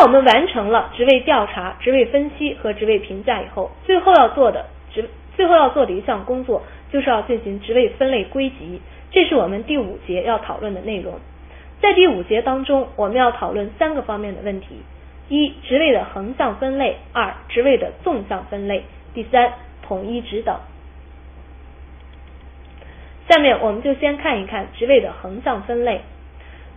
在我们完成了职位调查、职位分析和职位评价以后，最后要做的职最后要做的一项工作，就是要进行职位分类归集。这是我们第五节要讨论的内容。在第五节当中，我们要讨论三个方面的问题：一、职位的横向分类；二、职位的纵向分类；第三，统一职等。下面我们就先看一看职位的横向分类。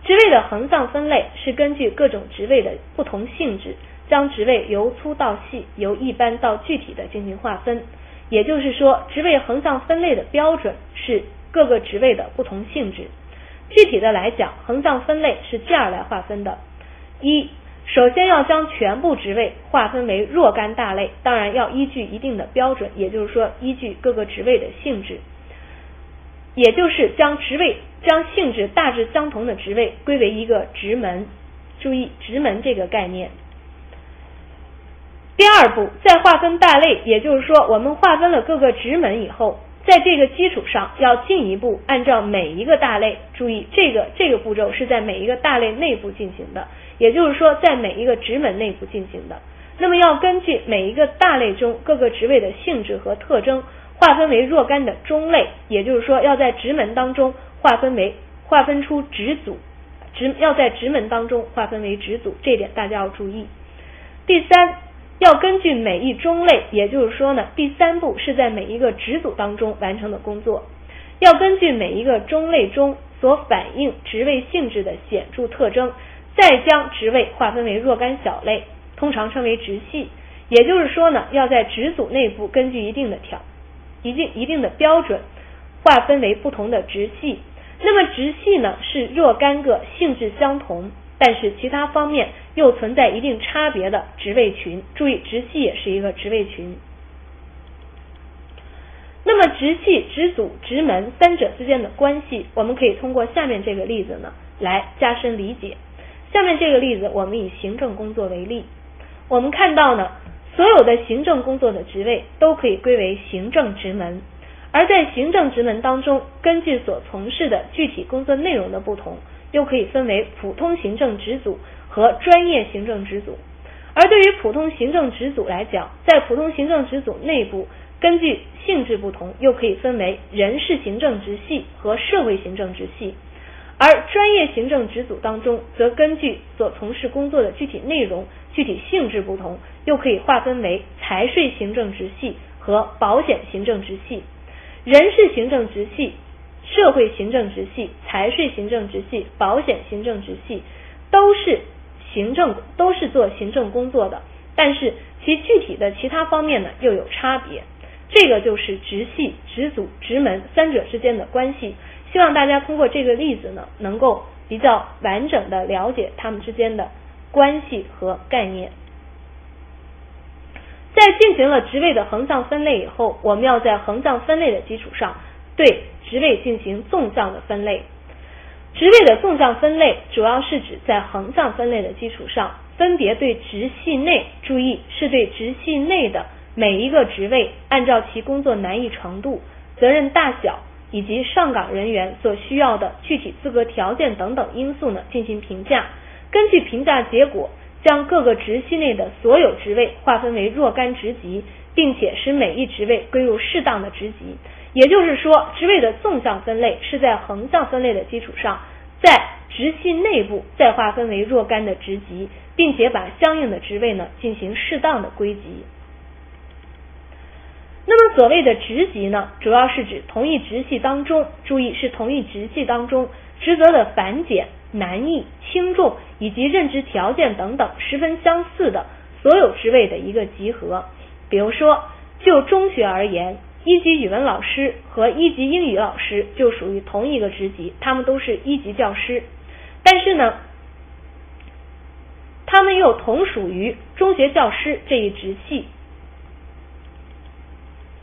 职位的横向分类是根据各种职位的不同性质，将职位由粗到细、由一般到具体的进行划分。也就是说，职位横向分类的标准是各个职位的不同性质。具体的来讲，横向分类是这样来划分的：一，首先要将全部职位划分为若干大类，当然要依据一定的标准，也就是说依据各个职位的性质，也就是将职位将性质大致相同的职位归为一个职门。注意职门这个概念。第二步，再划分大类，也就是说，我们划分了各个职门以后。在这个基础上，要进一步按照每一个大类，注意这个这个步骤是在每一个大类内部进行的，也就是说在每一个职门内部进行的。那么要根据每一个大类中各个职位的性质和特征，划分为若干的中类，也就是说要在职门当中划分为划分出职组，职要在职门当中划分为职组，这点大家要注意。第三。要根据每一中类，也就是说呢，第三步是在每一个职组当中完成的工作。要根据每一个中类中所反映职位性质的显著特征，再将职位划分为若干小类，通常称为职系。也就是说呢，要在职组内部根据一定的条、一定一定的标准，划分为不同的职系。那么职系呢，是若干个性质相同。但是其他方面又存在一定差别的职位群，注意职系也是一个职位群。那么职系、职组、职门三者之间的关系，我们可以通过下面这个例子呢来加深理解。下面这个例子，我们以行政工作为例，我们看到呢，所有的行政工作的职位都可以归为行政职门，而在行政职门当中，根据所从事的具体工作内容的不同。又可以分为普通行政职组和专业行政职组，而对于普通行政职组来讲，在普通行政职组内部，根据性质不同，又可以分为人事行政职系和社会行政职系，而专业行政职组当中，则根据所从事工作的具体内容、具体性质不同，又可以划分为财税行政职系和保险行政职系，人事行政职系。社会行政直系、财税行政直系、保险行政直系都是行政，都是做行政工作的，但是其具体的其他方面呢又有差别。这个就是直系、直组、直门三者之间的关系。希望大家通过这个例子呢，能够比较完整的了解他们之间的关系和概念。在进行了职位的横向分类以后，我们要在横向分类的基础上对。职位进行纵向的分类，职位的纵向分类主要是指在横向分类的基础上，分别对职系内，注意是对职系内的每一个职位，按照其工作难易程度、责任大小以及上岗人员所需要的具体资格条件等等因素呢进行评价。根据评价结果，将各个职系内的所有职位划分为若干职级，并且使每一职位归入适当的职级。也就是说，职位的纵向分类是在横向分类的基础上，在职系内部再划分为若干的职级，并且把相应的职位呢进行适当的归级。所谓的职级呢，主要是指同一职系当中，注意是同一职系当中职责的繁简、难易、轻重以及任职条件等等十分相似的所有职位的一个集合。比如说，就中学而言。一级语文老师和一级英语老师就属于同一个职级，他们都是一级教师，但是呢，他们又同属于中学教师这一职系。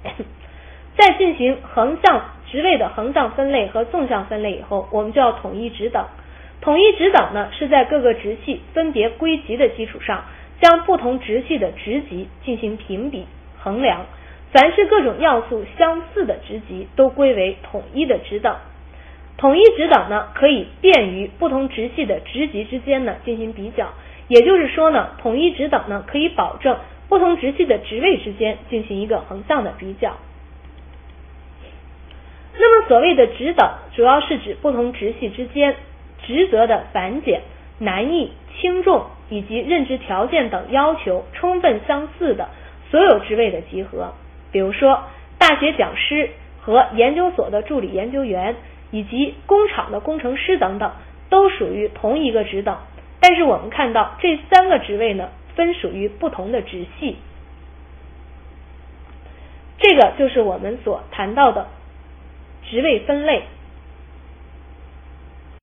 在进行横向职位的横向分类和纵向分类以后，我们就要统一职等。统一职等呢，是在各个职系分别归级的基础上，将不同职系的职级进行评比衡量。凡是各种要素相似的职级，都归为统一的职等。统一职等呢，可以便于不同职系的职级之间呢进行比较，也就是说呢，统一职等呢可以保证不同职系的职位之间进行一个横向的比较。那么所谓的职等，主要是指不同职系之间职责的繁简、难易、轻重以及任职条件等要求充分相似的所有职位的集合。比如说，大学讲师和研究所的助理研究员，以及工厂的工程师等等，都属于同一个职等。但是我们看到这三个职位呢，分属于不同的职系，这个就是我们所谈到的职位分类。